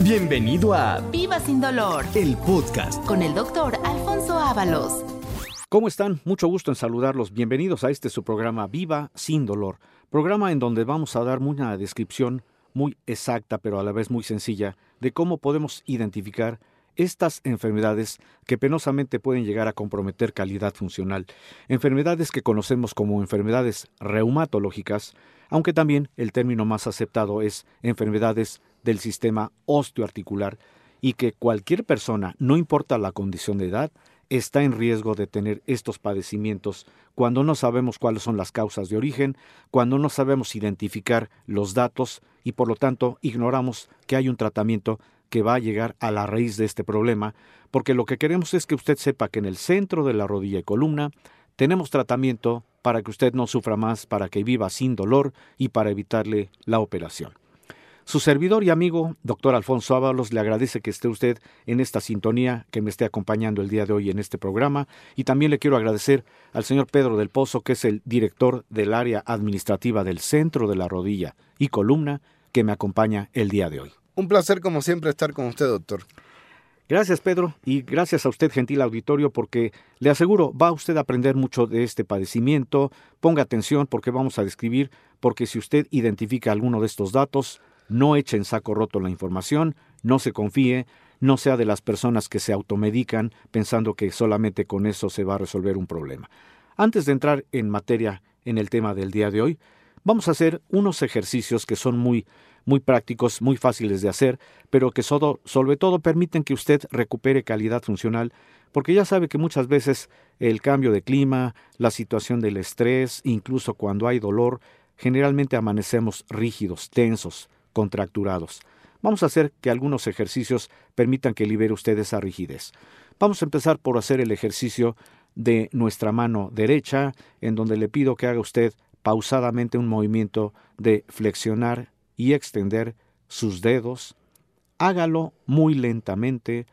Bienvenido a Viva sin dolor el podcast. con el doctor Alfonso Ábalos. ¿Cómo están? Mucho gusto en saludarlos. Bienvenidos a este su programa Viva sin dolor, programa en donde vamos a dar una descripción muy exacta, pero a la vez muy sencilla, de cómo podemos identificar estas enfermedades que penosamente pueden llegar a comprometer calidad funcional, enfermedades que conocemos como enfermedades reumatológicas, aunque también el término más aceptado es enfermedades del sistema osteoarticular y que cualquier persona, no importa la condición de edad, está en riesgo de tener estos padecimientos cuando no sabemos cuáles son las causas de origen, cuando no sabemos identificar los datos y por lo tanto ignoramos que hay un tratamiento que va a llegar a la raíz de este problema, porque lo que queremos es que usted sepa que en el centro de la rodilla y columna tenemos tratamiento para que usted no sufra más, para que viva sin dolor y para evitarle la operación. Su servidor y amigo, doctor Alfonso Ábalos, le agradece que esté usted en esta sintonía, que me esté acompañando el día de hoy en este programa, y también le quiero agradecer al señor Pedro del Pozo, que es el director del área administrativa del Centro de la Rodilla y Columna, que me acompaña el día de hoy. Un placer, como siempre, estar con usted, doctor. Gracias, Pedro, y gracias a usted, gentil auditorio, porque le aseguro, va usted a aprender mucho de este padecimiento. Ponga atención porque vamos a describir, porque si usted identifica alguno de estos datos, no eche en saco roto la información, no se confíe, no sea de las personas que se automedican pensando que solamente con eso se va a resolver un problema. Antes de entrar en materia en el tema del día de hoy, vamos a hacer unos ejercicios que son muy muy prácticos, muy fáciles de hacer, pero que sobre todo permiten que usted recupere calidad funcional, porque ya sabe que muchas veces el cambio de clima, la situación del estrés, incluso cuando hay dolor, generalmente amanecemos rígidos, tensos, contracturados. Vamos a hacer que algunos ejercicios permitan que libere usted esa rigidez. Vamos a empezar por hacer el ejercicio de nuestra mano derecha, en donde le pido que haga usted pausadamente un movimiento de flexionar y extender sus dedos. Hágalo muy lentamente,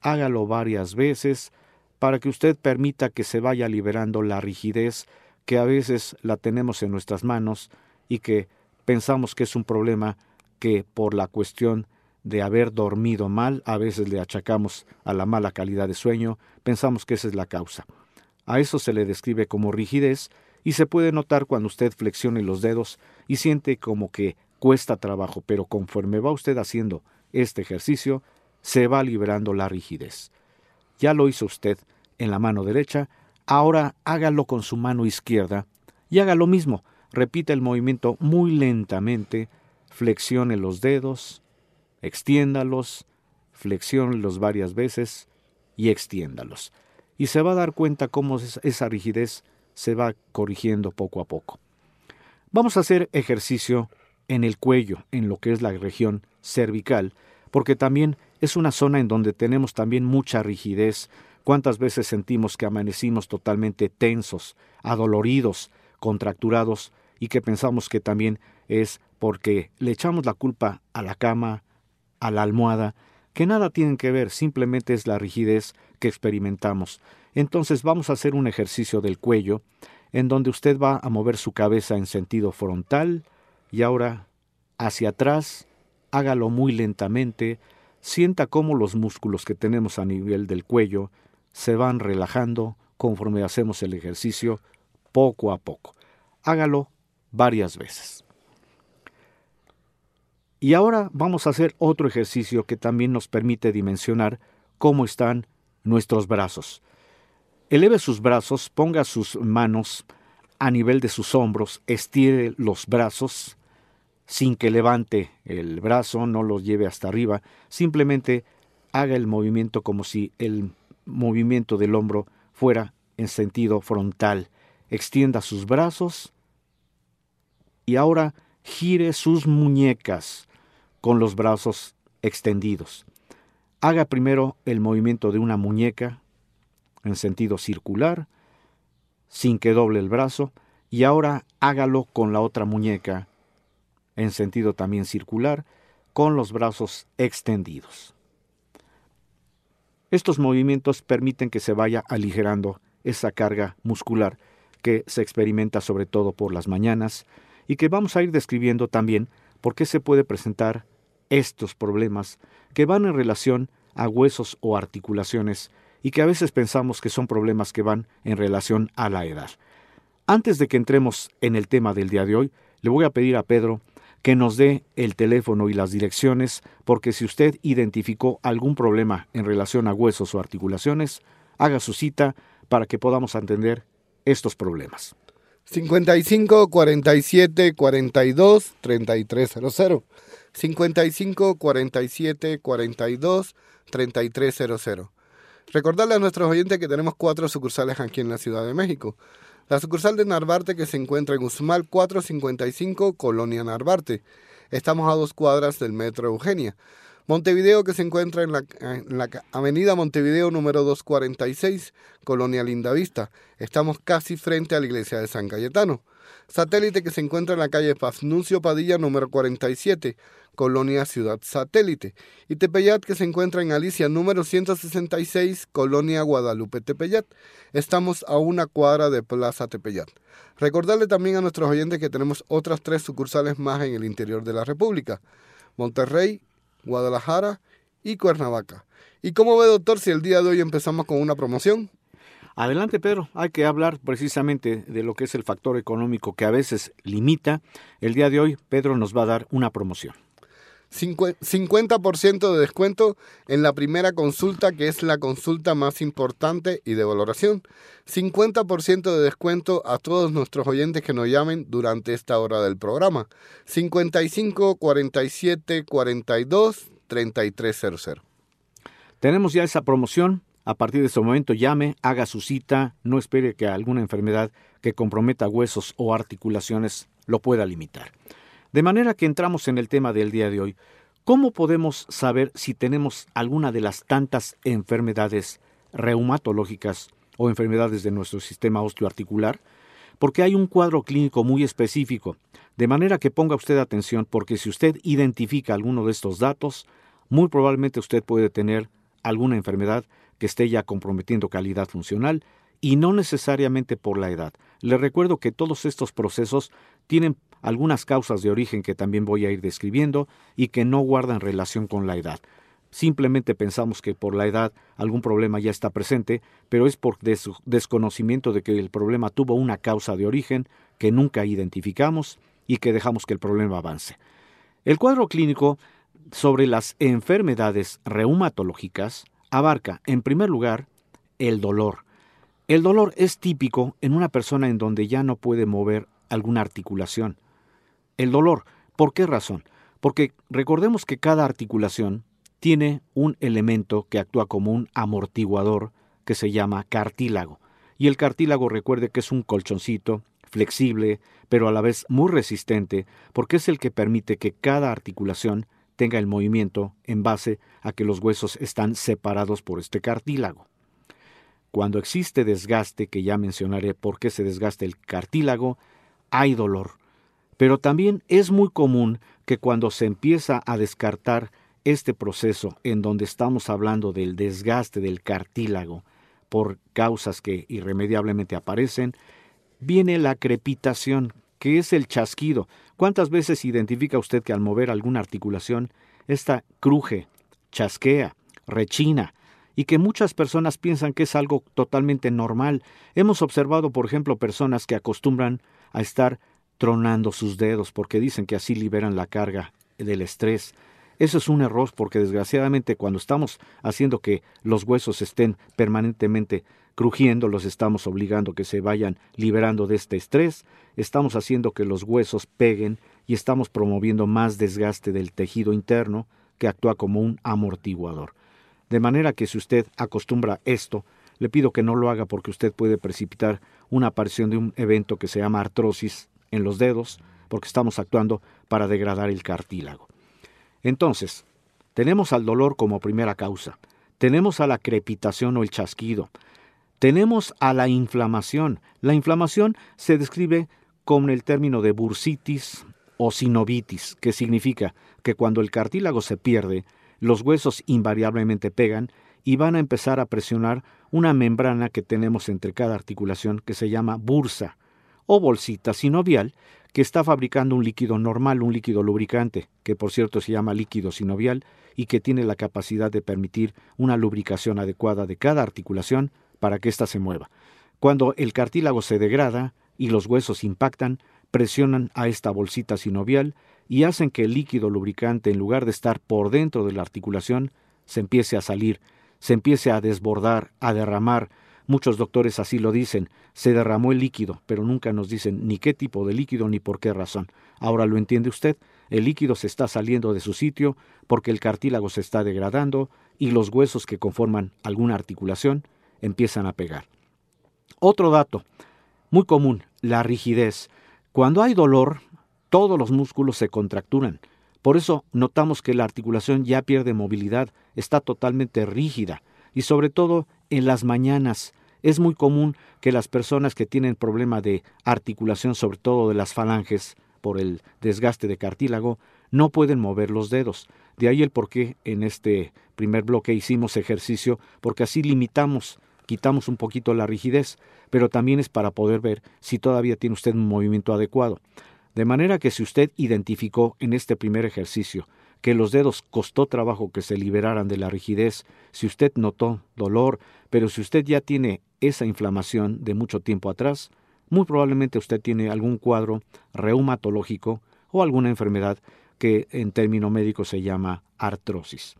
hágalo varias veces, para que usted permita que se vaya liberando la rigidez que a veces la tenemos en nuestras manos y que pensamos que es un problema que por la cuestión de haber dormido mal, a veces le achacamos a la mala calidad de sueño, pensamos que esa es la causa. A eso se le describe como rigidez y se puede notar cuando usted flexione los dedos y siente como que cuesta trabajo, pero conforme va usted haciendo este ejercicio, se va liberando la rigidez. Ya lo hizo usted en la mano derecha, ahora hágalo con su mano izquierda y haga lo mismo. Repita el movimiento muy lentamente, flexione los dedos, extiéndalos, flexiónelos varias veces y extiéndalos. Y se va a dar cuenta cómo esa rigidez se va corrigiendo poco a poco. Vamos a hacer ejercicio en el cuello, en lo que es la región cervical, porque también es una zona en donde tenemos también mucha rigidez. ¿Cuántas veces sentimos que amanecimos totalmente tensos, adoloridos, contracturados y que pensamos que también es porque le echamos la culpa a la cama, a la almohada, que nada tienen que ver, simplemente es la rigidez que experimentamos. Entonces vamos a hacer un ejercicio del cuello en donde usted va a mover su cabeza en sentido frontal, y ahora hacia atrás, hágalo muy lentamente, sienta cómo los músculos que tenemos a nivel del cuello se van relajando conforme hacemos el ejercicio poco a poco. Hágalo varias veces. Y ahora vamos a hacer otro ejercicio que también nos permite dimensionar cómo están nuestros brazos. Eleve sus brazos, ponga sus manos a nivel de sus hombros, estire los brazos sin que levante el brazo, no lo lleve hasta arriba, simplemente haga el movimiento como si el movimiento del hombro fuera en sentido frontal. Extienda sus brazos y ahora gire sus muñecas con los brazos extendidos. Haga primero el movimiento de una muñeca en sentido circular, sin que doble el brazo, y ahora hágalo con la otra muñeca en sentido también circular, con los brazos extendidos. Estos movimientos permiten que se vaya aligerando esa carga muscular que se experimenta sobre todo por las mañanas y que vamos a ir describiendo también por qué se puede presentar estos problemas que van en relación a huesos o articulaciones y que a veces pensamos que son problemas que van en relación a la edad. Antes de que entremos en el tema del día de hoy, le voy a pedir a Pedro que nos dé el teléfono y las direcciones, porque si usted identificó algún problema en relación a huesos o articulaciones, haga su cita para que podamos entender estos problemas. 55 47 42 3300. 55 47 42 3300. Recordarle a nuestros oyentes que tenemos cuatro sucursales aquí en la Ciudad de México. La sucursal de Narvarte que se encuentra en Usmal 455, Colonia Narvarte. Estamos a dos cuadras del Metro Eugenia. Montevideo que se encuentra en la, en la, avenida Montevideo número 246, Colonia Lindavista. Estamos casi frente a la iglesia de San Cayetano. Satélite que se encuentra en la calle Pafnuncio Padilla número 47, Colonia Ciudad Satélite. Y Tepeyat que se encuentra en Alicia número 166, Colonia Guadalupe Tepeyat. Estamos a una cuadra de Plaza Tepeyat. Recordarle también a nuestros oyentes que tenemos otras tres sucursales más en el interior de la República. Monterrey, Guadalajara y Cuernavaca. ¿Y cómo ve, doctor, si el día de hoy empezamos con una promoción? Adelante, Pedro. Hay que hablar precisamente de lo que es el factor económico que a veces limita. El día de hoy, Pedro nos va a dar una promoción. 50% de descuento en la primera consulta, que es la consulta más importante y de valoración. 50% de descuento a todos nuestros oyentes que nos llamen durante esta hora del programa. 55 47 42 3300. Tenemos ya esa promoción. A partir de ese momento llame, haga su cita, no espere que alguna enfermedad que comprometa huesos o articulaciones lo pueda limitar. De manera que entramos en el tema del día de hoy. ¿Cómo podemos saber si tenemos alguna de las tantas enfermedades reumatológicas o enfermedades de nuestro sistema osteoarticular? Porque hay un cuadro clínico muy específico, de manera que ponga usted atención porque si usted identifica alguno de estos datos, muy probablemente usted puede tener alguna enfermedad que esté ya comprometiendo calidad funcional y no necesariamente por la edad. Le recuerdo que todos estos procesos tienen algunas causas de origen que también voy a ir describiendo y que no guardan relación con la edad. Simplemente pensamos que por la edad algún problema ya está presente, pero es por des desconocimiento de que el problema tuvo una causa de origen que nunca identificamos y que dejamos que el problema avance. El cuadro clínico sobre las enfermedades reumatológicas abarca, en primer lugar, el dolor. El dolor es típico en una persona en donde ya no puede mover alguna articulación. El dolor, ¿por qué razón? Porque recordemos que cada articulación tiene un elemento que actúa como un amortiguador que se llama cartílago. Y el cartílago recuerde que es un colchoncito flexible, pero a la vez muy resistente, porque es el que permite que cada articulación tenga el movimiento en base a que los huesos están separados por este cartílago. Cuando existe desgaste, que ya mencionaré por qué se desgasta el cartílago, hay dolor. Pero también es muy común que cuando se empieza a descartar este proceso en donde estamos hablando del desgaste del cartílago por causas que irremediablemente aparecen, viene la crepitación, que es el chasquido. ¿Cuántas veces identifica usted que al mover alguna articulación, esta cruje, chasquea, rechina, y que muchas personas piensan que es algo totalmente normal? Hemos observado, por ejemplo, personas que acostumbran a estar tronando sus dedos porque dicen que así liberan la carga del estrés. Eso es un error porque desgraciadamente cuando estamos haciendo que los huesos estén permanentemente crujiendo, los estamos obligando que se vayan liberando de este estrés, estamos haciendo que los huesos peguen y estamos promoviendo más desgaste del tejido interno que actúa como un amortiguador. De manera que si usted acostumbra esto, le pido que no lo haga porque usted puede precipitar una aparición de un evento que se llama artrosis en los dedos, porque estamos actuando para degradar el cartílago. Entonces, tenemos al dolor como primera causa, tenemos a la crepitación o el chasquido, tenemos a la inflamación. La inflamación se describe con el término de bursitis o sinovitis, que significa que cuando el cartílago se pierde, los huesos invariablemente pegan y van a empezar a presionar una membrana que tenemos entre cada articulación que se llama bursa o bolsita sinovial que está fabricando un líquido normal, un líquido lubricante, que por cierto se llama líquido sinovial y que tiene la capacidad de permitir una lubricación adecuada de cada articulación para que ésta se mueva. Cuando el cartílago se degrada y los huesos impactan, presionan a esta bolsita sinovial y hacen que el líquido lubricante, en lugar de estar por dentro de la articulación, se empiece a salir, se empiece a desbordar, a derramar. Muchos doctores así lo dicen, se derramó el líquido, pero nunca nos dicen ni qué tipo de líquido ni por qué razón. Ahora lo entiende usted, el líquido se está saliendo de su sitio porque el cartílago se está degradando y los huesos que conforman alguna articulación empiezan a pegar. Otro dato, muy común, la rigidez. Cuando hay dolor, todos los músculos se contracturan. Por eso notamos que la articulación ya pierde movilidad, está totalmente rígida y sobre todo en las mañanas. Es muy común que las personas que tienen problema de articulación, sobre todo de las falanges, por el desgaste de cartílago, no pueden mover los dedos. De ahí el por qué en este primer bloque hicimos ejercicio, porque así limitamos, quitamos un poquito la rigidez, pero también es para poder ver si todavía tiene usted un movimiento adecuado. De manera que si usted identificó en este primer ejercicio que los dedos costó trabajo que se liberaran de la rigidez, si usted notó dolor, pero si usted ya tiene esa inflamación de mucho tiempo atrás, muy probablemente usted tiene algún cuadro reumatológico o alguna enfermedad que en término médico se llama artrosis.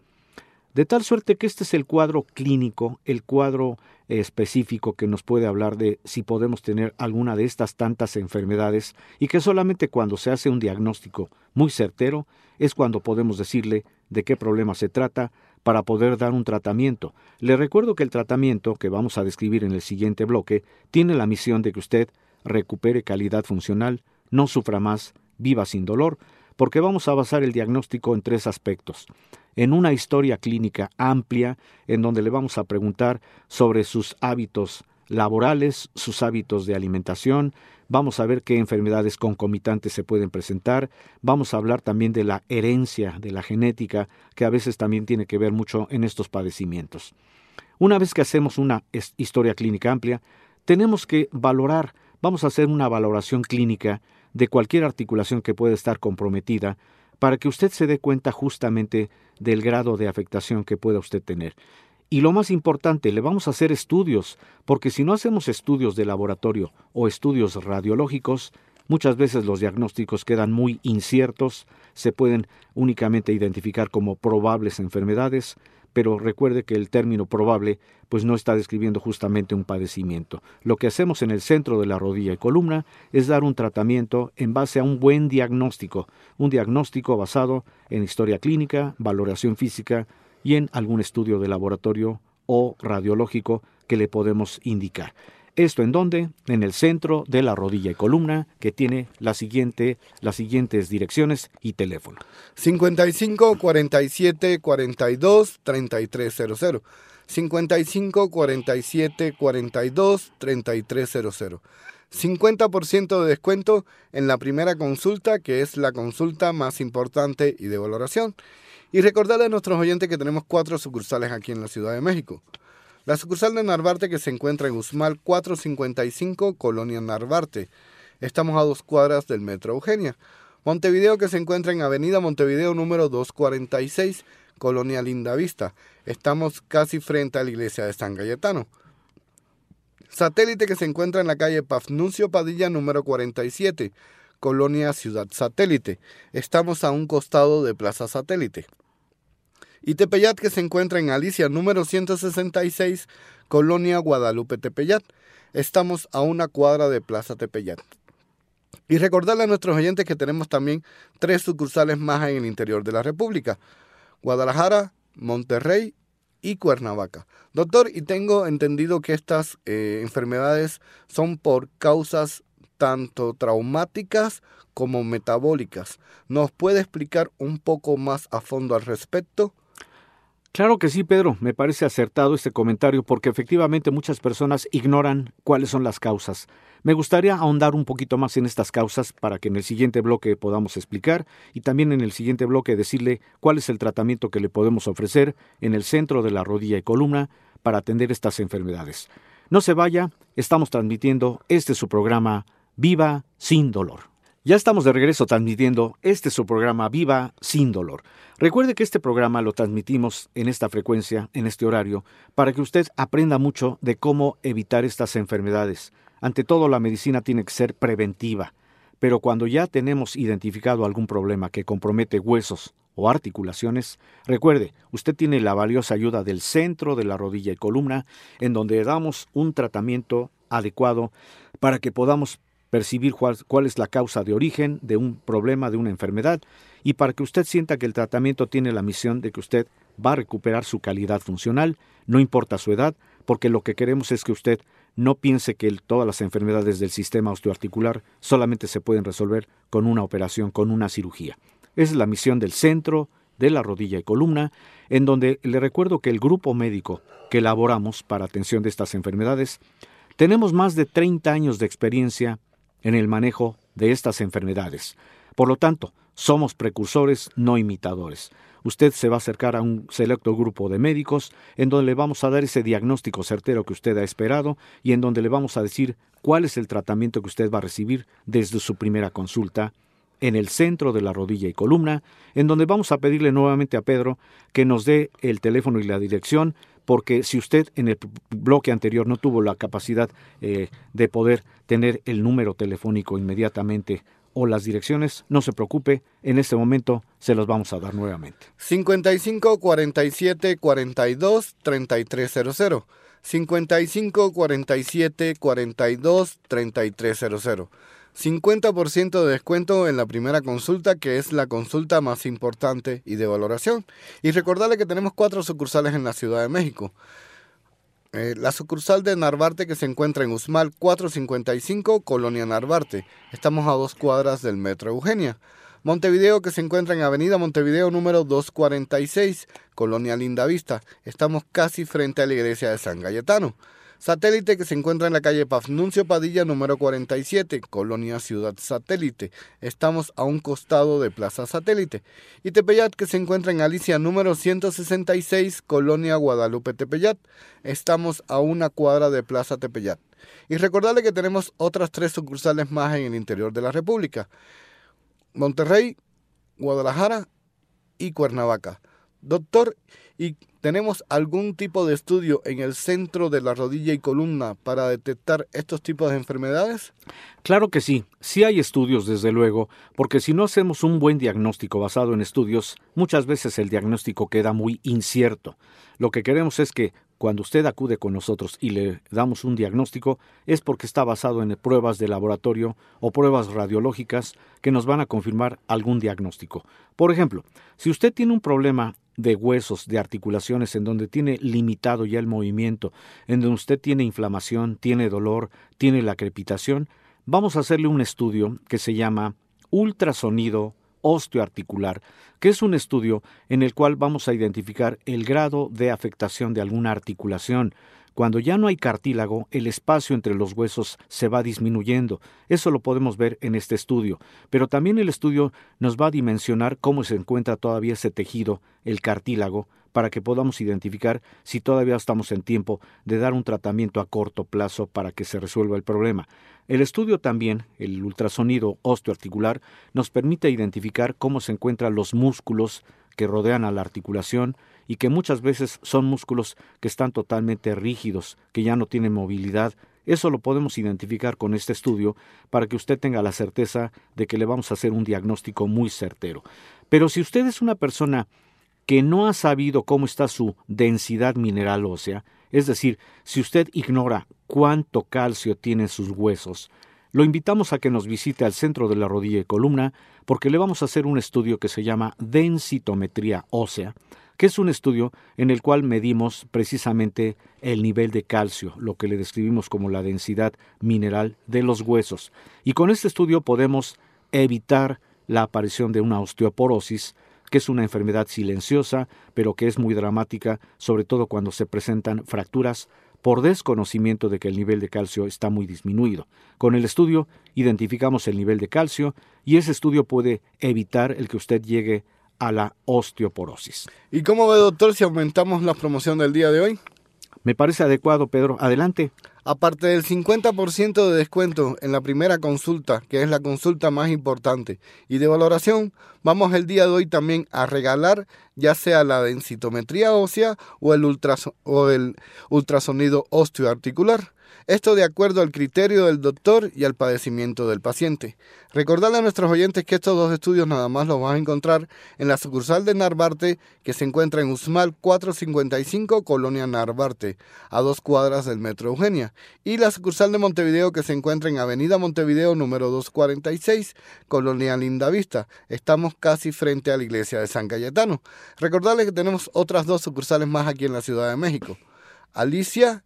De tal suerte que este es el cuadro clínico, el cuadro específico que nos puede hablar de si podemos tener alguna de estas tantas enfermedades y que solamente cuando se hace un diagnóstico muy certero es cuando podemos decirle de qué problema se trata para poder dar un tratamiento. Le recuerdo que el tratamiento que vamos a describir en el siguiente bloque tiene la misión de que usted recupere calidad funcional, no sufra más, viva sin dolor, porque vamos a basar el diagnóstico en tres aspectos. En una historia clínica amplia, en donde le vamos a preguntar sobre sus hábitos laborales, sus hábitos de alimentación, vamos a ver qué enfermedades concomitantes se pueden presentar, vamos a hablar también de la herencia, de la genética, que a veces también tiene que ver mucho en estos padecimientos. Una vez que hacemos una historia clínica amplia, tenemos que valorar, vamos a hacer una valoración clínica de cualquier articulación que pueda estar comprometida para que usted se dé cuenta justamente del grado de afectación que pueda usted tener. Y lo más importante, le vamos a hacer estudios, porque si no hacemos estudios de laboratorio o estudios radiológicos, muchas veces los diagnósticos quedan muy inciertos, se pueden únicamente identificar como probables enfermedades, pero recuerde que el término probable pues no está describiendo justamente un padecimiento. Lo que hacemos en el centro de la rodilla y columna es dar un tratamiento en base a un buen diagnóstico, un diagnóstico basado en historia clínica, valoración física y en algún estudio de laboratorio o radiológico que le podemos indicar. Esto en donde? En el centro de la rodilla y columna, que tiene la siguiente, las siguientes direcciones y teléfono. 55 47 42 3300. 55 47 42 3300. 50% de descuento en la primera consulta, que es la consulta más importante y de valoración. Y recordarle a nuestros oyentes que tenemos cuatro sucursales aquí en la Ciudad de México. La sucursal de Narvarte que se encuentra en Usmal 455, Colonia Narvarte. Estamos a dos cuadras del Metro Eugenia. Montevideo que se encuentra en Avenida Montevideo número 246, Colonia Lindavista. Estamos casi frente a la iglesia de San Cayetano. Satélite que se encuentra en la calle Pafnuncio Padilla número 47, Colonia Ciudad Satélite. Estamos a un costado de Plaza Satélite y Tepeyat que se encuentra en Alicia número 166, Colonia Guadalupe Tepeyat. Estamos a una cuadra de Plaza Tepeyat. Y recordarle a nuestros oyentes que tenemos también tres sucursales más en el interior de la República. Guadalajara, Monterrey y Cuernavaca. Doctor, y tengo entendido que estas eh, enfermedades son por causas tanto traumáticas como metabólicas. ¿Nos puede explicar un poco más a fondo al respecto? Claro que sí, Pedro. Me parece acertado este comentario porque efectivamente muchas personas ignoran cuáles son las causas. Me gustaría ahondar un poquito más en estas causas para que en el siguiente bloque podamos explicar y también en el siguiente bloque decirle cuál es el tratamiento que le podemos ofrecer en el centro de la rodilla y columna para atender estas enfermedades. No se vaya, estamos transmitiendo este su programa Viva sin dolor. Ya estamos de regreso transmitiendo este su programa Viva sin dolor. Recuerde que este programa lo transmitimos en esta frecuencia, en este horario, para que usted aprenda mucho de cómo evitar estas enfermedades. Ante todo, la medicina tiene que ser preventiva, pero cuando ya tenemos identificado algún problema que compromete huesos o articulaciones, recuerde, usted tiene la valiosa ayuda del centro de la rodilla y columna, en donde damos un tratamiento adecuado para que podamos percibir cuál, es la causa de origen de un problema, de una enfermedad, y para que usted sienta que el tratamiento tiene la misión de que usted va a recuperar su calidad funcional, no importa su edad, porque lo que queremos es que usted no piense que todas las enfermedades del sistema osteoarticular solamente se pueden resolver con una operación, con una cirugía. Esa es la misión del centro, de la rodilla y columna, en donde le recuerdo que el grupo médico que elaboramos para atención de estas enfermedades, tenemos más de 30 años de experiencia en el manejo de estas enfermedades. Por lo tanto, somos precursores, no imitadores. Usted se va a acercar a un selecto grupo de médicos en donde le vamos a dar ese diagnóstico certero que usted ha esperado y en donde le vamos a decir cuál es el tratamiento que usted va a recibir desde su primera consulta en el centro de la rodilla y columna, en donde vamos a pedirle nuevamente a Pedro que nos dé el teléfono y la dirección porque si usted en el bloque anterior no tuvo la capacidad eh, de poder tener el número telefónico inmediatamente o las direcciones, no se preocupe, en este momento se los vamos a dar nuevamente. 55 47 42 3300. 55 47 42 3300. 50% de descuento en la primera consulta, que es la consulta más importante y de valoración. Y recordarle que tenemos cuatro sucursales en la Ciudad de México. Eh, la sucursal de Narvarte que se encuentra en Usmal 455, Colonia Narvarte. Estamos a dos cuadras del Metro Eugenia. Montevideo que se encuentra en Avenida Montevideo número 246, Colonia Lindavista. Estamos casi frente a la iglesia de San Galletano. Satélite que se encuentra en la calle Pafnuncio Padilla número 47, Colonia Ciudad Satélite. Estamos a un costado de Plaza Satélite. Y Tepeyat que se encuentra en Alicia número 166, Colonia Guadalupe Tepeyat. Estamos a una cuadra de Plaza Tepeyat. Y recordarle que tenemos otras tres sucursales más en el interior de la República. Monterrey, Guadalajara y Cuernavaca. Doctor, ¿y tenemos algún tipo de estudio en el centro de la rodilla y columna para detectar estos tipos de enfermedades? Claro que sí, sí hay estudios desde luego, porque si no hacemos un buen diagnóstico basado en estudios, muchas veces el diagnóstico queda muy incierto. Lo que queremos es que cuando usted acude con nosotros y le damos un diagnóstico es porque está basado en pruebas de laboratorio o pruebas radiológicas que nos van a confirmar algún diagnóstico. Por ejemplo, si usted tiene un problema de huesos, de articulaciones, en donde tiene limitado ya el movimiento, en donde usted tiene inflamación, tiene dolor, tiene la crepitación, vamos a hacerle un estudio que se llama ultrasonido osteoarticular, que es un estudio en el cual vamos a identificar el grado de afectación de alguna articulación, cuando ya no hay cartílago, el espacio entre los huesos se va disminuyendo. Eso lo podemos ver en este estudio. Pero también el estudio nos va a dimensionar cómo se encuentra todavía ese tejido, el cartílago, para que podamos identificar si todavía estamos en tiempo de dar un tratamiento a corto plazo para que se resuelva el problema. El estudio también, el ultrasonido osteoarticular, nos permite identificar cómo se encuentran los músculos que rodean a la articulación y que muchas veces son músculos que están totalmente rígidos, que ya no tienen movilidad. Eso lo podemos identificar con este estudio para que usted tenga la certeza de que le vamos a hacer un diagnóstico muy certero. Pero si usted es una persona que no ha sabido cómo está su densidad mineral ósea, es decir, si usted ignora cuánto calcio tienen sus huesos, lo invitamos a que nos visite al centro de la rodilla y columna porque le vamos a hacer un estudio que se llama densitometría ósea, que es un estudio en el cual medimos precisamente el nivel de calcio, lo que le describimos como la densidad mineral de los huesos. Y con este estudio podemos evitar la aparición de una osteoporosis, que es una enfermedad silenciosa, pero que es muy dramática, sobre todo cuando se presentan fracturas por desconocimiento de que el nivel de calcio está muy disminuido. Con el estudio identificamos el nivel de calcio y ese estudio puede evitar el que usted llegue a la osteoporosis. ¿Y cómo ve, doctor, si aumentamos la promoción del día de hoy? Me parece adecuado, Pedro. Adelante. Aparte del 50% de descuento en la primera consulta, que es la consulta más importante, y de valoración, vamos el día de hoy también a regalar ya sea la densitometría ósea o el, o el ultrasonido osteoarticular. Esto de acuerdo al criterio del doctor y al padecimiento del paciente. Recordarle a nuestros oyentes que estos dos estudios nada más los van a encontrar en la sucursal de Narvarte que se encuentra en Usmal 455, Colonia Narvarte, a dos cuadras del Metro Eugenia, y la sucursal de Montevideo que se encuentra en Avenida Montevideo número 246, Colonia Lindavista. Estamos casi frente a la iglesia de San Cayetano. Recordarles que tenemos otras dos sucursales más aquí en la Ciudad de México. Alicia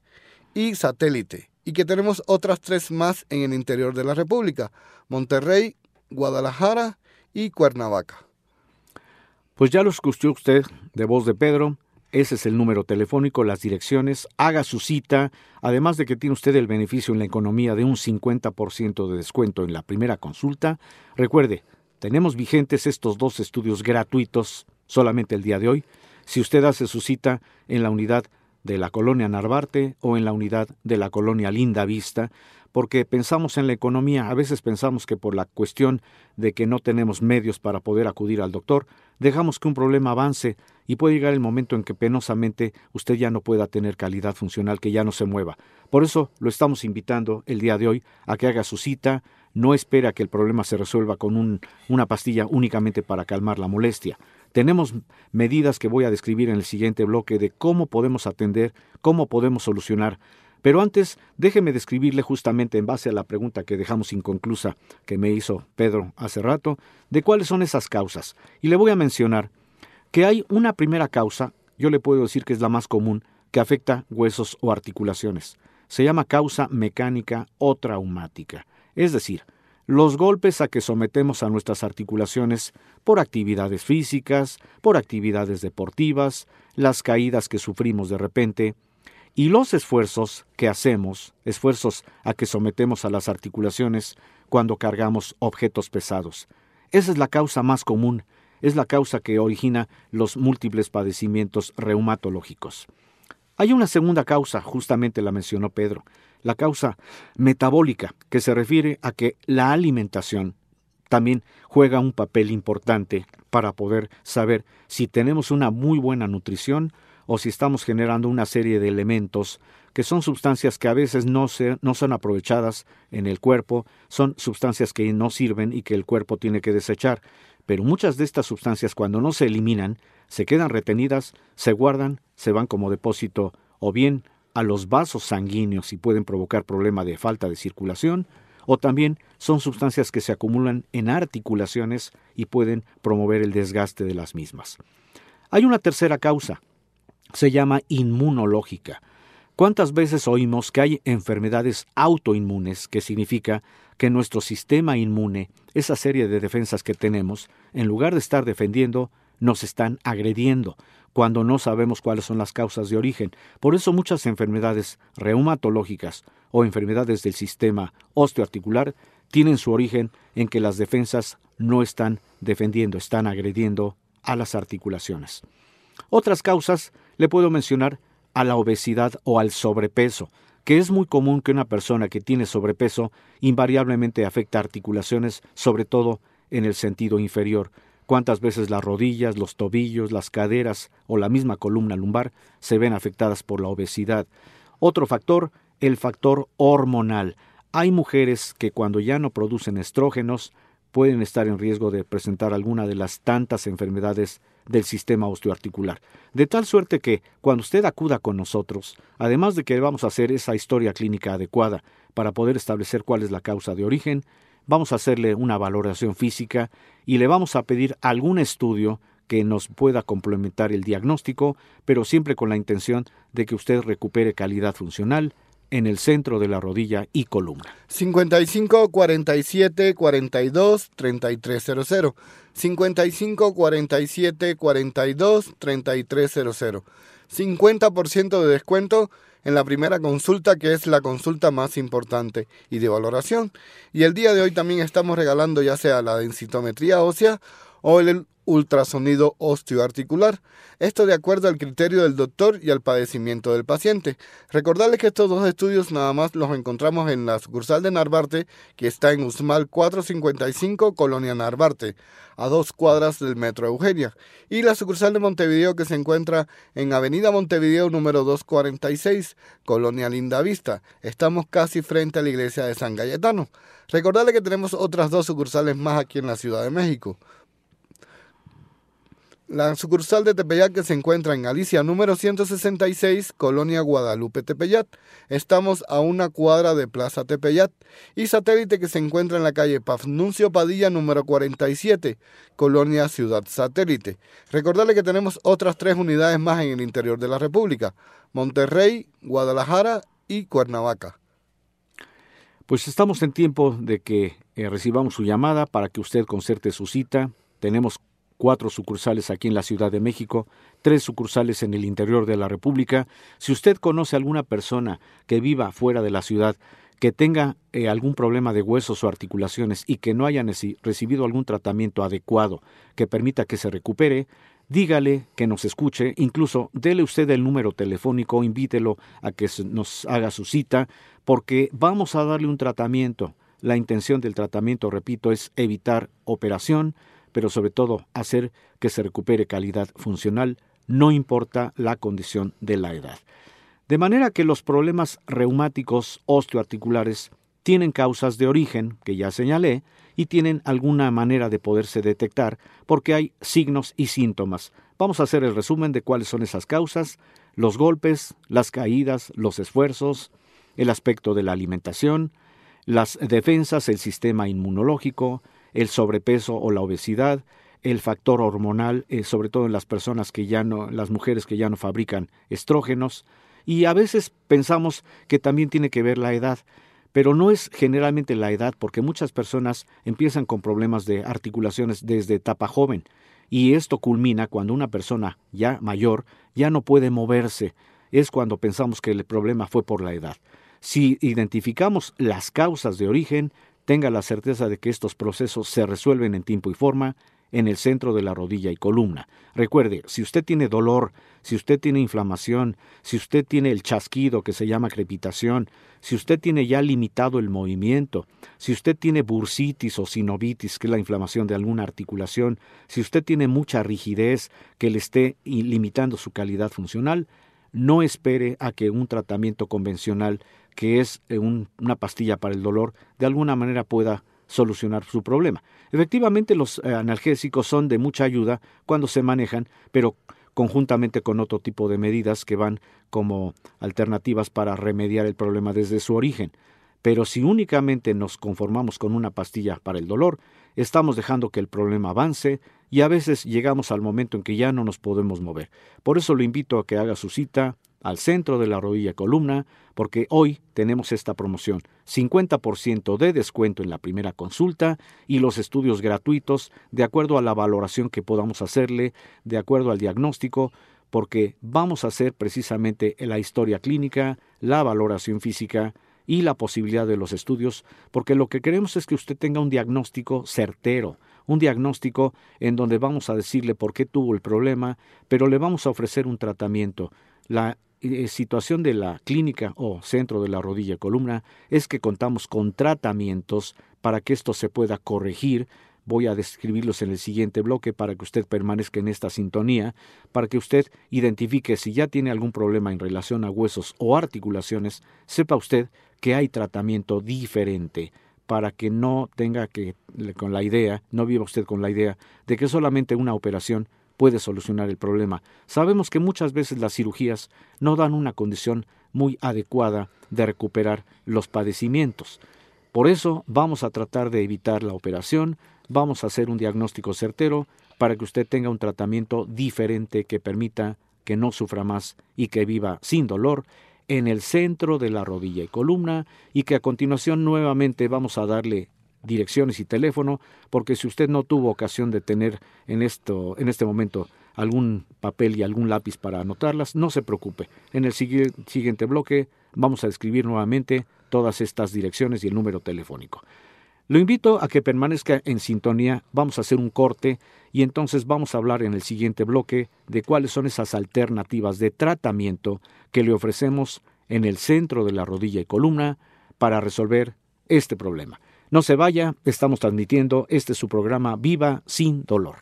y Satélite y que tenemos otras tres más en el interior de la República, Monterrey, Guadalajara y Cuernavaca. Pues ya lo escuchó usted de voz de Pedro, ese es el número telefónico, las direcciones, haga su cita, además de que tiene usted el beneficio en la economía de un 50% de descuento en la primera consulta. Recuerde, tenemos vigentes estos dos estudios gratuitos solamente el día de hoy. Si usted hace su cita en la unidad de la colonia Narvarte o en la unidad de la colonia Linda Vista, porque pensamos en la economía, a veces pensamos que por la cuestión de que no tenemos medios para poder acudir al doctor, dejamos que un problema avance y puede llegar el momento en que penosamente usted ya no pueda tener calidad funcional, que ya no se mueva. Por eso lo estamos invitando el día de hoy a que haga su cita, no espera que el problema se resuelva con una pastilla únicamente para calmar la molestia. Tenemos medidas que voy a describir en el siguiente bloque de cómo podemos atender, cómo podemos solucionar. Pero antes, déjeme describirle justamente en base a la pregunta que dejamos inconclusa que me hizo Pedro hace rato, de cuáles son esas causas. Y le voy a mencionar que hay una primera causa, yo le puedo decir que es la más común, que afecta huesos o articulaciones. Se llama causa mecánica o traumática. Es decir, los golpes a que sometemos a nuestras articulaciones por actividades físicas, por actividades deportivas, las caídas que sufrimos de repente, y los esfuerzos que hacemos, esfuerzos a que sometemos a las articulaciones cuando cargamos objetos pesados. Esa es la causa más común, es la causa que origina los múltiples padecimientos reumatológicos. Hay una segunda causa, justamente la mencionó Pedro, la causa metabólica, que se refiere a que la alimentación también juega un papel importante para poder saber si tenemos una muy buena nutrición o si estamos generando una serie de elementos que son sustancias que a veces no, se, no son aprovechadas en el cuerpo, son sustancias que no sirven y que el cuerpo tiene que desechar. Pero muchas de estas sustancias cuando no se eliminan, se quedan retenidas, se guardan, se van como depósito o bien a los vasos sanguíneos y pueden provocar problema de falta de circulación, o también son sustancias que se acumulan en articulaciones y pueden promover el desgaste de las mismas. Hay una tercera causa, se llama inmunológica. ¿Cuántas veces oímos que hay enfermedades autoinmunes, que significa que nuestro sistema inmune, esa serie de defensas que tenemos, en lugar de estar defendiendo, nos están agrediendo? Cuando no sabemos cuáles son las causas de origen. Por eso muchas enfermedades reumatológicas o enfermedades del sistema osteoarticular tienen su origen en que las defensas no están defendiendo, están agrediendo a las articulaciones. Otras causas le puedo mencionar a la obesidad o al sobrepeso, que es muy común que una persona que tiene sobrepeso invariablemente afecta articulaciones, sobre todo en el sentido inferior, cuántas veces las rodillas, los tobillos, las caderas o la misma columna lumbar se ven afectadas por la obesidad. Otro factor, el factor hormonal. Hay mujeres que cuando ya no producen estrógenos pueden estar en riesgo de presentar alguna de las tantas enfermedades del sistema osteoarticular. De tal suerte que, cuando usted acuda con nosotros, además de que vamos a hacer esa historia clínica adecuada para poder establecer cuál es la causa de origen, vamos a hacerle una valoración física y le vamos a pedir algún estudio que nos pueda complementar el diagnóstico, pero siempre con la intención de que usted recupere calidad funcional en el centro de la rodilla y columna. 55 47 42 3300. 55 47 42 3300. 50% de descuento en la primera consulta, que es la consulta más importante y de valoración. Y el día de hoy también estamos regalando ya sea la densitometría ósea o el ultrasonido osteoarticular. Esto de acuerdo al criterio del doctor y al padecimiento del paciente. Recordarles que estos dos estudios nada más los encontramos en la sucursal de Narvarte, que está en Usmal 455, Colonia Narvarte, a dos cuadras del Metro Eugenia, y la sucursal de Montevideo que se encuentra en Avenida Montevideo número 246, Colonia Lindavista. Estamos casi frente a la iglesia de San Cayetano. Recordarles que tenemos otras dos sucursales más aquí en la Ciudad de México. La sucursal de Tepeyat que se encuentra en Galicia número 166, Colonia Guadalupe Tepeyat. Estamos a una cuadra de Plaza Tepeyat. Y satélite que se encuentra en la calle Pafnuncio Padilla número 47, Colonia Ciudad Satélite. Recordarle que tenemos otras tres unidades más en el interior de la República. Monterrey, Guadalajara y Cuernavaca. Pues estamos en tiempo de que eh, recibamos su llamada para que usted concerte su cita. Tenemos cuatro sucursales aquí en la Ciudad de México, tres sucursales en el interior de la República. Si usted conoce a alguna persona que viva fuera de la ciudad, que tenga eh, algún problema de huesos o articulaciones y que no haya recibido algún tratamiento adecuado que permita que se recupere, dígale que nos escuche, incluso dele usted el número telefónico, invítelo a que nos haga su cita, porque vamos a darle un tratamiento. La intención del tratamiento, repito, es evitar operación, pero sobre todo hacer que se recupere calidad funcional, no importa la condición de la edad. De manera que los problemas reumáticos osteoarticulares tienen causas de origen, que ya señalé, y tienen alguna manera de poderse detectar porque hay signos y síntomas. Vamos a hacer el resumen de cuáles son esas causas, los golpes, las caídas, los esfuerzos, el aspecto de la alimentación, las defensas, el sistema inmunológico, el sobrepeso o la obesidad, el factor hormonal, eh, sobre todo en las personas que ya no, las mujeres que ya no fabrican estrógenos, y a veces pensamos que también tiene que ver la edad, pero no es generalmente la edad, porque muchas personas empiezan con problemas de articulaciones desde etapa joven, y esto culmina cuando una persona ya mayor ya no puede moverse, es cuando pensamos que el problema fue por la edad. Si identificamos las causas de origen, tenga la certeza de que estos procesos se resuelven en tiempo y forma en el centro de la rodilla y columna. Recuerde, si usted tiene dolor, si usted tiene inflamación, si usted tiene el chasquido que se llama crepitación, si usted tiene ya limitado el movimiento, si usted tiene bursitis o sinovitis, que es la inflamación de alguna articulación, si usted tiene mucha rigidez que le esté limitando su calidad funcional, no espere a que un tratamiento convencional que es eh, una pastilla para el dolor, de alguna manera pueda solucionar su problema. Efectivamente, los eh, analgésicos son de mucha ayuda cuando se manejan, pero conjuntamente con otro tipo de medidas que van como alternativas para remediar el problema desde su origen. Pero si únicamente nos conformamos con una pastilla para el dolor, estamos dejando que el problema avance y a veces llegamos al momento en que ya no nos podemos mover. Por eso lo invito a que haga su cita al centro de la rodilla columna, porque hoy tenemos esta promoción, 50% de descuento en la primera consulta y los estudios gratuitos de acuerdo a la valoración que podamos hacerle, de acuerdo al diagnóstico, porque vamos a hacer precisamente la historia clínica, la valoración física y la posibilidad de los estudios, porque lo que queremos es que usted tenga un diagnóstico certero, un diagnóstico en donde vamos a decirle por qué tuvo el problema, pero le vamos a ofrecer un tratamiento. La eh, situación de la clínica o centro de la rodilla columna es que contamos con tratamientos para que esto se pueda corregir. Voy a describirlos en el siguiente bloque para que usted permanezca en esta sintonía, para que usted identifique si ya tiene algún problema en relación a huesos o articulaciones, sepa usted que hay tratamiento diferente para que no tenga que con la idea, no viva usted con la idea de que solamente una operación puede solucionar el problema. Sabemos que muchas veces las cirugías no dan una condición muy adecuada de recuperar los padecimientos. Por eso vamos a tratar de evitar la operación, vamos a hacer un diagnóstico certero para que usted tenga un tratamiento diferente que permita que no sufra más y que viva sin dolor en el centro de la rodilla y columna y que a continuación nuevamente vamos a darle direcciones y teléfono, porque si usted no tuvo ocasión de tener en, esto, en este momento algún papel y algún lápiz para anotarlas, no se preocupe. En el siguiente bloque vamos a escribir nuevamente todas estas direcciones y el número telefónico. Lo invito a que permanezca en sintonía, vamos a hacer un corte y entonces vamos a hablar en el siguiente bloque de cuáles son esas alternativas de tratamiento que le ofrecemos en el centro de la rodilla y columna para resolver este problema. No se vaya, estamos transmitiendo este es su programa Viva sin dolor.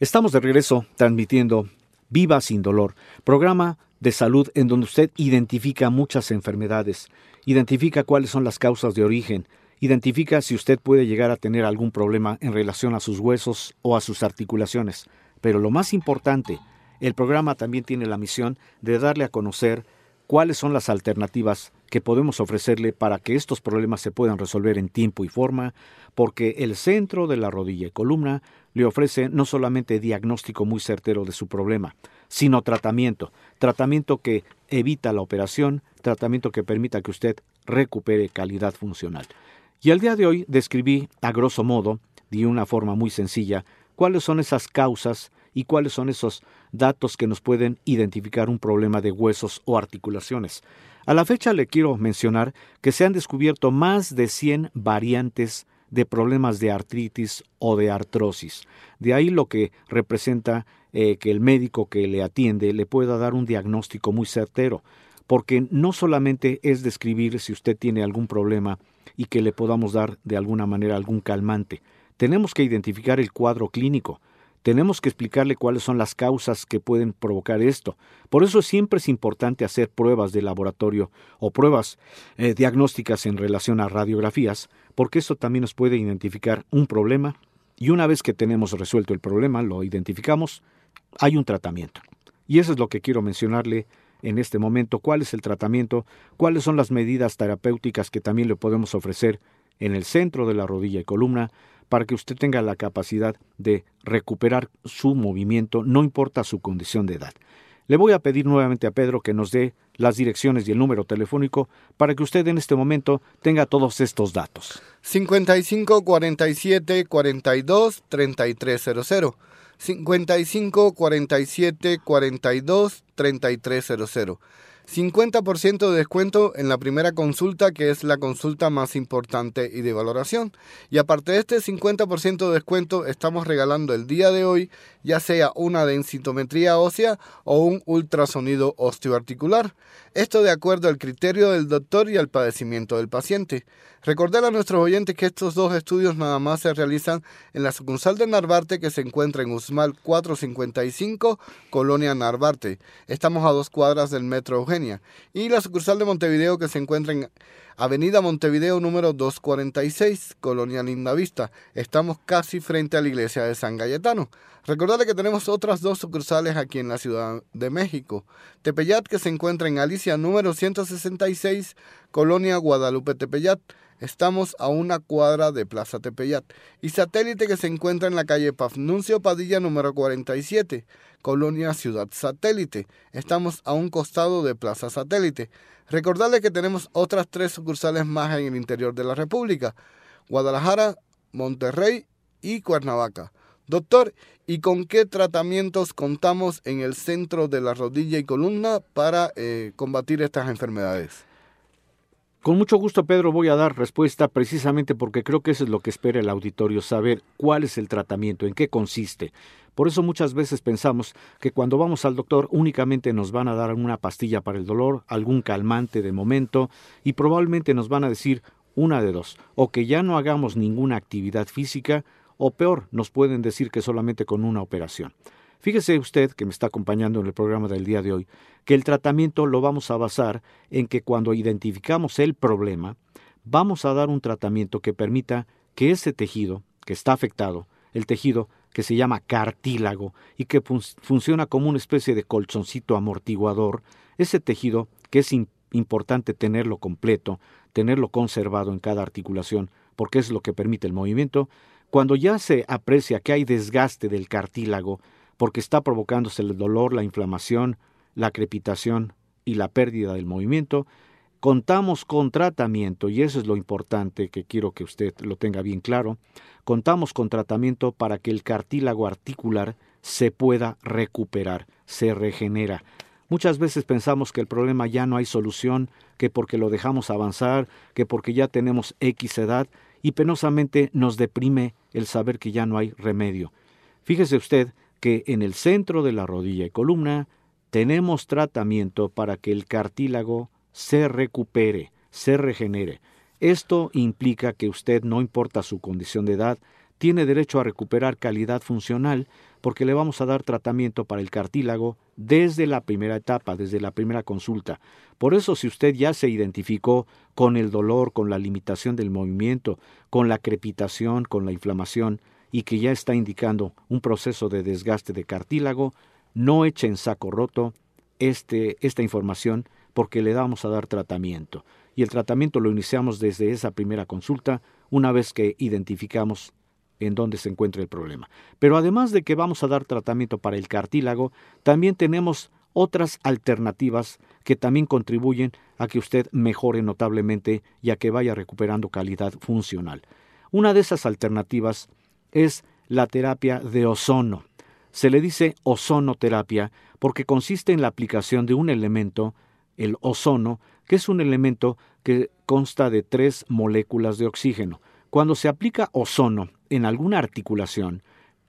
Estamos de regreso transmitiendo Viva sin dolor, programa de salud en donde usted identifica muchas enfermedades, identifica cuáles son las causas de origen, identifica si usted puede llegar a tener algún problema en relación a sus huesos o a sus articulaciones. Pero lo más importante, el programa también tiene la misión de darle a conocer cuáles son las alternativas que podemos ofrecerle para que estos problemas se puedan resolver en tiempo y forma, porque el centro de la rodilla y columna le ofrece no solamente diagnóstico muy certero de su problema, sino tratamiento, tratamiento que evita la operación, tratamiento que permita que usted recupere calidad funcional. Y el día de hoy describí, a grosso modo, de una forma muy sencilla, cuáles son esas causas y cuáles son esos datos que nos pueden identificar un problema de huesos o articulaciones. A la fecha le quiero mencionar que se han descubierto más de 100 variantes de problemas de artritis o de artrosis. De ahí lo que representa eh, que el médico que le atiende le pueda dar un diagnóstico muy certero, porque no solamente es describir si usted tiene algún problema y que le podamos dar de alguna manera algún calmante. Tenemos que identificar el cuadro clínico, tenemos que explicarle cuáles son las causas que pueden provocar esto. Por eso siempre es importante hacer pruebas de laboratorio o pruebas eh, diagnósticas en relación a radiografías, porque eso también nos puede identificar un problema y una vez que tenemos resuelto el problema, lo identificamos, hay un tratamiento. Y eso es lo que quiero mencionarle en este momento, cuál es el tratamiento, cuáles son las medidas terapéuticas que también le podemos ofrecer en el centro de la rodilla y columna, para que usted tenga la capacidad de recuperar su movimiento, no importa su condición de edad. Le voy a pedir nuevamente a Pedro que nos dé las direcciones y el número telefónico para que usted en este momento tenga todos estos datos. 55 47 42 3300. 55 47 42 3300. 50% de descuento en la primera consulta, que es la consulta más importante y de valoración. Y aparte de este 50% de descuento, estamos regalando el día de hoy ya sea una densitometría ósea o un ultrasonido osteoarticular. Esto de acuerdo al criterio del doctor y al padecimiento del paciente. Recordar a nuestros oyentes que estos dos estudios nada más se realizan en la sucursal de Narvarte que se encuentra en Usmal 455, Colonia Narvarte. Estamos a dos cuadras del Metro Y la sucursal de Montevideo que se encuentra en Avenida Montevideo número 246, Colonia Lindavista. Estamos casi frente a la iglesia de San Galletano. Recordarle que tenemos otras dos sucursales aquí en la Ciudad de México. Tepeyat, que se encuentra en Alicia número 166, Colonia Guadalupe Tepeyat. Estamos a una cuadra de Plaza Tepeyat. Y satélite que se encuentra en la calle Pafnuncio Padilla número 47, Colonia Ciudad Satélite. Estamos a un costado de Plaza Satélite. Recordarle que tenemos otras tres sucursales más en el interior de la República, Guadalajara, Monterrey y Cuernavaca. Doctor, ¿y con qué tratamientos contamos en el centro de la rodilla y columna para eh, combatir estas enfermedades? Con mucho gusto, Pedro, voy a dar respuesta precisamente porque creo que eso es lo que espera el auditorio, saber cuál es el tratamiento, en qué consiste. Por eso muchas veces pensamos que cuando vamos al doctor únicamente nos van a dar una pastilla para el dolor, algún calmante de momento y probablemente nos van a decir una de dos, o que ya no hagamos ninguna actividad física o peor, nos pueden decir que solamente con una operación. Fíjese usted que me está acompañando en el programa del día de hoy, que el tratamiento lo vamos a basar en que cuando identificamos el problema, vamos a dar un tratamiento que permita que ese tejido que está afectado, el tejido que se llama cartílago y que funciona como una especie de colchoncito amortiguador, ese tejido que es importante tenerlo completo, tenerlo conservado en cada articulación, porque es lo que permite el movimiento, cuando ya se aprecia que hay desgaste del cartílago, porque está provocándose el dolor, la inflamación, la crepitación y la pérdida del movimiento, contamos con tratamiento, y eso es lo importante que quiero que usted lo tenga bien claro, contamos con tratamiento para que el cartílago articular se pueda recuperar, se regenera. Muchas veces pensamos que el problema ya no hay solución, que porque lo dejamos avanzar, que porque ya tenemos X edad, y penosamente nos deprime el saber que ya no hay remedio. Fíjese usted que en el centro de la rodilla y columna tenemos tratamiento para que el cartílago se recupere, se regenere. Esto implica que usted, no importa su condición de edad, tiene derecho a recuperar calidad funcional porque le vamos a dar tratamiento para el cartílago desde la primera etapa, desde la primera consulta. Por eso si usted ya se identificó con el dolor, con la limitación del movimiento, con la crepitación, con la inflamación y que ya está indicando un proceso de desgaste de cartílago, no eche en saco roto este, esta información porque le vamos a dar tratamiento. Y el tratamiento lo iniciamos desde esa primera consulta una vez que identificamos en dónde se encuentra el problema. Pero además de que vamos a dar tratamiento para el cartílago, también tenemos otras alternativas que también contribuyen a que usted mejore notablemente y a que vaya recuperando calidad funcional. Una de esas alternativas es la terapia de ozono. Se le dice ozonoterapia porque consiste en la aplicación de un elemento, el ozono, que es un elemento que consta de tres moléculas de oxígeno. Cuando se aplica ozono en alguna articulación,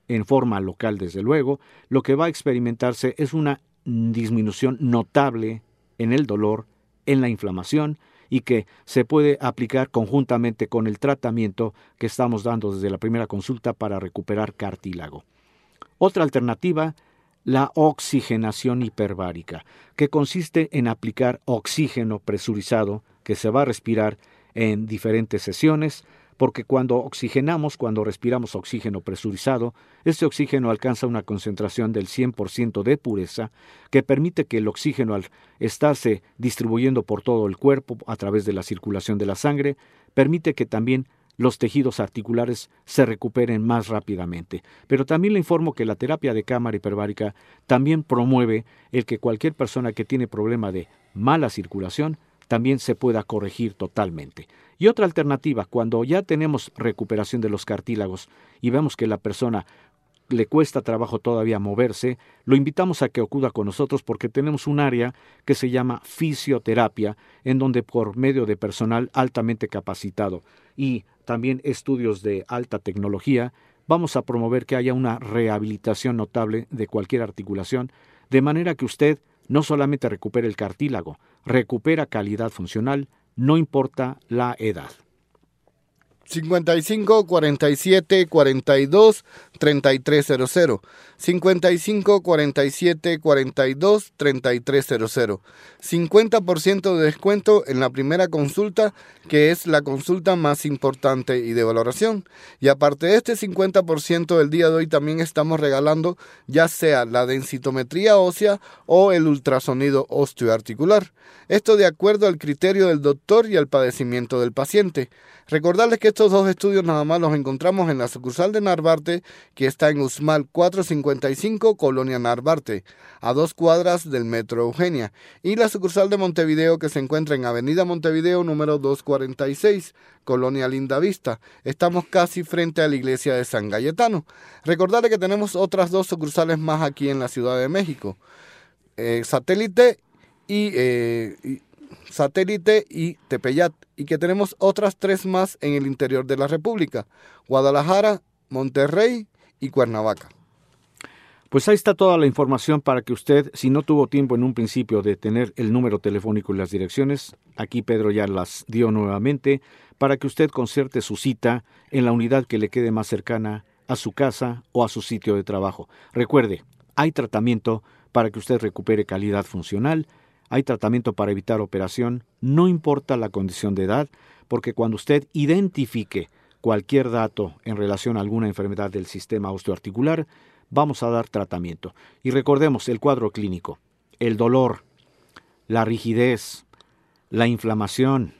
en forma local desde luego, lo que va a experimentarse es una disminución notable en el dolor, en la inflamación, y que se puede aplicar conjuntamente con el tratamiento que estamos dando desde la primera consulta para recuperar cartílago. Otra alternativa, la oxigenación hiperbárica, que consiste en aplicar oxígeno presurizado que se va a respirar en diferentes sesiones porque cuando oxigenamos, cuando respiramos oxígeno presurizado, este oxígeno alcanza una concentración del 100% de pureza que permite que el oxígeno al estarse distribuyendo por todo el cuerpo a través de la circulación de la sangre, permite que también los tejidos articulares se recuperen más rápidamente. Pero también le informo que la terapia de cámara hiperbárica también promueve el que cualquier persona que tiene problema de mala circulación también se pueda corregir totalmente. Y otra alternativa, cuando ya tenemos recuperación de los cartílagos y vemos que la persona le cuesta trabajo todavía moverse, lo invitamos a que acuda con nosotros porque tenemos un área que se llama fisioterapia, en donde por medio de personal altamente capacitado y también estudios de alta tecnología, vamos a promover que haya una rehabilitación notable de cualquier articulación, de manera que usted no solamente recupere el cartílago, recupera calidad funcional, no importa la edad. 55 47 42 3300 55 47 42 3300 50% de descuento en la primera consulta que es la consulta más importante y de valoración. Y aparte de este 50% del día de hoy también estamos regalando ya sea la densitometría ósea o el ultrasonido osteoarticular. Esto de acuerdo al criterio del doctor y al padecimiento del paciente. Recordarles que estos dos estudios nada más los encontramos en la sucursal de Narvarte que está en Usmal 455, Colonia Narvarte, a dos cuadras del Metro Eugenia, y la sucursal de Montevideo que se encuentra en Avenida Montevideo número 246, Colonia Linda Vista. Estamos casi frente a la iglesia de San Galletano. Recordarles que tenemos otras dos sucursales más aquí en la Ciudad de México. Eh, satélite y, eh, y Satélite y Tepeyat, y que tenemos otras tres más en el interior de la República, Guadalajara, Monterrey y Cuernavaca. Pues ahí está toda la información para que usted, si no tuvo tiempo en un principio de tener el número telefónico y las direcciones, aquí Pedro ya las dio nuevamente, para que usted concerte su cita en la unidad que le quede más cercana a su casa o a su sitio de trabajo. Recuerde, hay tratamiento para que usted recupere calidad funcional, hay tratamiento para evitar operación, no importa la condición de edad, porque cuando usted identifique cualquier dato en relación a alguna enfermedad del sistema osteoarticular, vamos a dar tratamiento. Y recordemos el cuadro clínico, el dolor, la rigidez, la inflamación,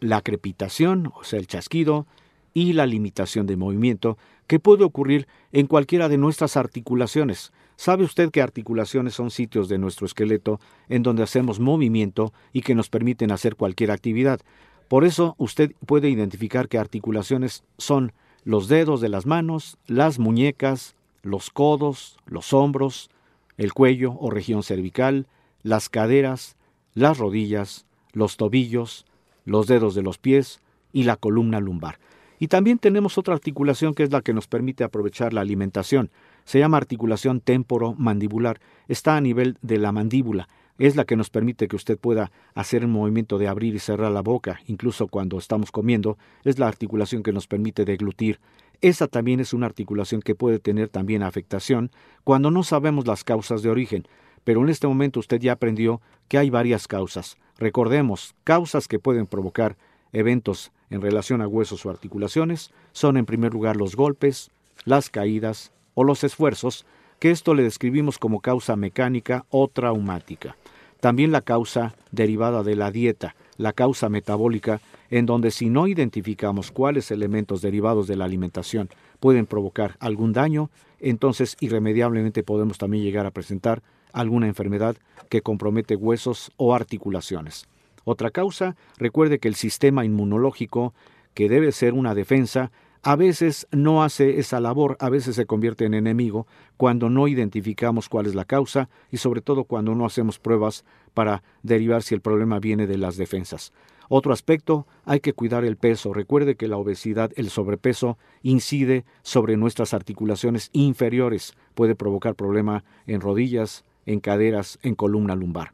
la crepitación, o sea, el chasquido, y la limitación de movimiento que puede ocurrir en cualquiera de nuestras articulaciones. ¿Sabe usted que articulaciones son sitios de nuestro esqueleto en donde hacemos movimiento y que nos permiten hacer cualquier actividad? Por eso usted puede identificar que articulaciones son los dedos de las manos, las muñecas, los codos, los hombros, el cuello o región cervical, las caderas, las rodillas, los tobillos, los dedos de los pies y la columna lumbar. Y también tenemos otra articulación que es la que nos permite aprovechar la alimentación. Se llama articulación temporomandibular. Está a nivel de la mandíbula. Es la que nos permite que usted pueda hacer el movimiento de abrir y cerrar la boca, incluso cuando estamos comiendo. Es la articulación que nos permite deglutir. Esa también es una articulación que puede tener también afectación cuando no sabemos las causas de origen. Pero en este momento usted ya aprendió que hay varias causas. Recordemos, causas que pueden provocar eventos en relación a huesos o articulaciones son en primer lugar los golpes, las caídas o los esfuerzos, que esto le describimos como causa mecánica o traumática. También la causa derivada de la dieta, la causa metabólica, en donde si no identificamos cuáles elementos derivados de la alimentación pueden provocar algún daño, entonces irremediablemente podemos también llegar a presentar alguna enfermedad que compromete huesos o articulaciones. Otra causa, recuerde que el sistema inmunológico, que debe ser una defensa, a veces no hace esa labor, a veces se convierte en enemigo cuando no identificamos cuál es la causa y sobre todo cuando no hacemos pruebas para derivar si el problema viene de las defensas. Otro aspecto, hay que cuidar el peso. Recuerde que la obesidad, el sobrepeso, incide sobre nuestras articulaciones inferiores. Puede provocar problema en rodillas, en caderas, en columna lumbar.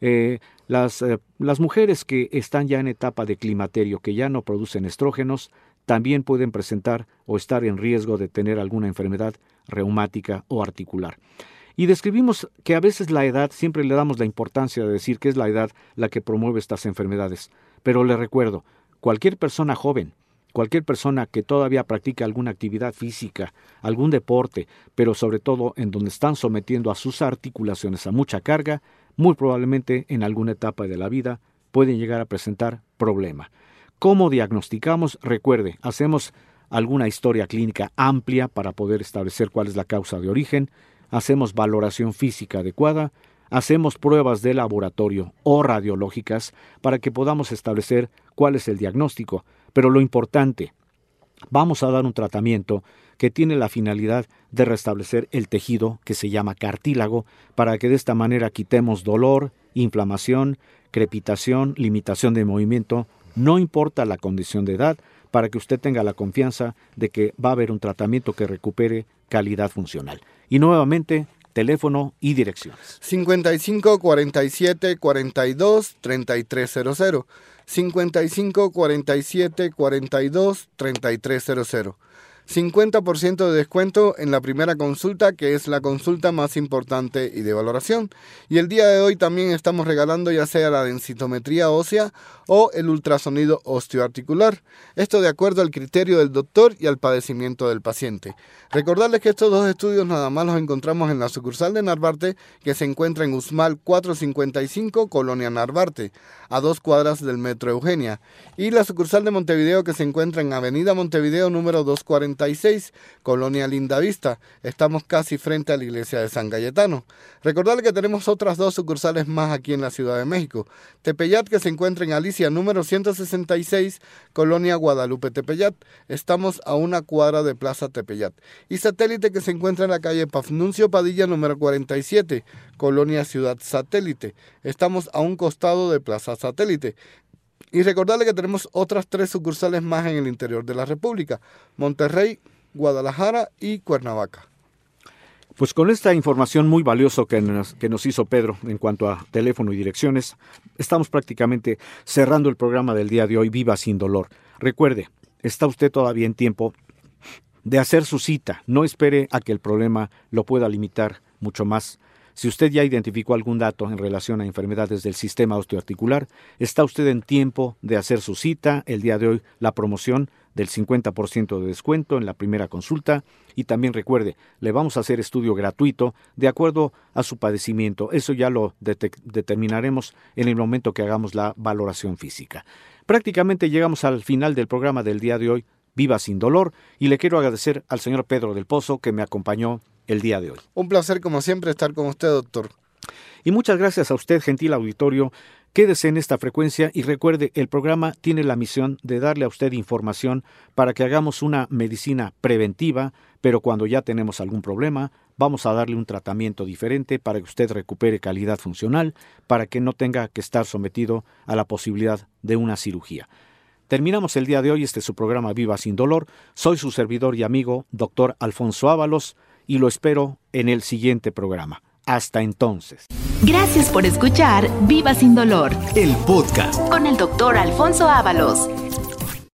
Eh, las, eh, las mujeres que están ya en etapa de climaterio, que ya no producen estrógenos, también pueden presentar o estar en riesgo de tener alguna enfermedad reumática o articular. Y describimos que a veces la edad, siempre le damos la importancia de decir que es la edad la que promueve estas enfermedades. Pero le recuerdo, cualquier persona joven, cualquier persona que todavía practica alguna actividad física, algún deporte, pero sobre todo en donde están sometiendo a sus articulaciones a mucha carga, muy probablemente en alguna etapa de la vida pueden llegar a presentar problema. ¿Cómo diagnosticamos? Recuerde, hacemos alguna historia clínica amplia para poder establecer cuál es la causa de origen, hacemos valoración física adecuada, hacemos pruebas de laboratorio o radiológicas para que podamos establecer cuál es el diagnóstico. Pero lo importante, vamos a dar un tratamiento que tiene la finalidad de restablecer el tejido que se llama cartílago para que de esta manera quitemos dolor, inflamación, crepitación, limitación de movimiento, no importa la condición de edad, para que usted tenga la confianza de que va a haber un tratamiento que recupere calidad funcional. Y nuevamente, teléfono y direcciones. 55 47 42 3300. 55 47 42 3300. 50% de descuento en la primera consulta, que es la consulta más importante y de valoración. Y el día de hoy también estamos regalando ya sea la densitometría ósea o el ultrasonido osteoarticular. Esto de acuerdo al criterio del doctor y al padecimiento del paciente. Recordarles que estos dos estudios nada más los encontramos en la sucursal de Narvarte, que se encuentra en Usmal 455, Colonia Narvarte, a dos cuadras del Metro Eugenia. Y la sucursal de Montevideo, que se encuentra en Avenida Montevideo número 240 Colonia Lindavista. Estamos casi frente a la iglesia de San Cayetano. Recordarle que tenemos otras dos sucursales más aquí en la Ciudad de México. Tepeyat, que se encuentra en Alicia número 166, Colonia Guadalupe Tepeyat. Estamos a una cuadra de Plaza Tepeyat. Y Satélite, que se encuentra en la calle Pafnuncio Padilla número 47, Colonia Ciudad Satélite. Estamos a un costado de Plaza Satélite. Y recordarle que tenemos otras tres sucursales más en el interior de la República, Monterrey, Guadalajara y Cuernavaca. Pues con esta información muy valiosa que nos, que nos hizo Pedro en cuanto a teléfono y direcciones, estamos prácticamente cerrando el programa del día de hoy, Viva sin dolor. Recuerde, está usted todavía en tiempo de hacer su cita, no espere a que el problema lo pueda limitar mucho más. Si usted ya identificó algún dato en relación a enfermedades del sistema osteoarticular, está usted en tiempo de hacer su cita. El día de hoy la promoción del 50% de descuento en la primera consulta y también recuerde, le vamos a hacer estudio gratuito de acuerdo a su padecimiento. Eso ya lo determinaremos en el momento que hagamos la valoración física. Prácticamente llegamos al final del programa del día de hoy, Viva sin dolor, y le quiero agradecer al señor Pedro del Pozo que me acompañó el día de hoy. Un placer, como siempre, estar con usted, doctor. Y muchas gracias a usted, gentil auditorio. Quédese en esta frecuencia y recuerde, el programa tiene la misión de darle a usted información para que hagamos una medicina preventiva, pero cuando ya tenemos algún problema, vamos a darle un tratamiento diferente para que usted recupere calidad funcional, para que no tenga que estar sometido a la posibilidad de una cirugía. Terminamos el día de hoy este su programa Viva sin Dolor. Soy su servidor y amigo, doctor Alfonso Ábalos, y lo espero en el siguiente programa. Hasta entonces. Gracias por escuchar Viva sin Dolor El podcast. con el doctor Alfonso Ábalos.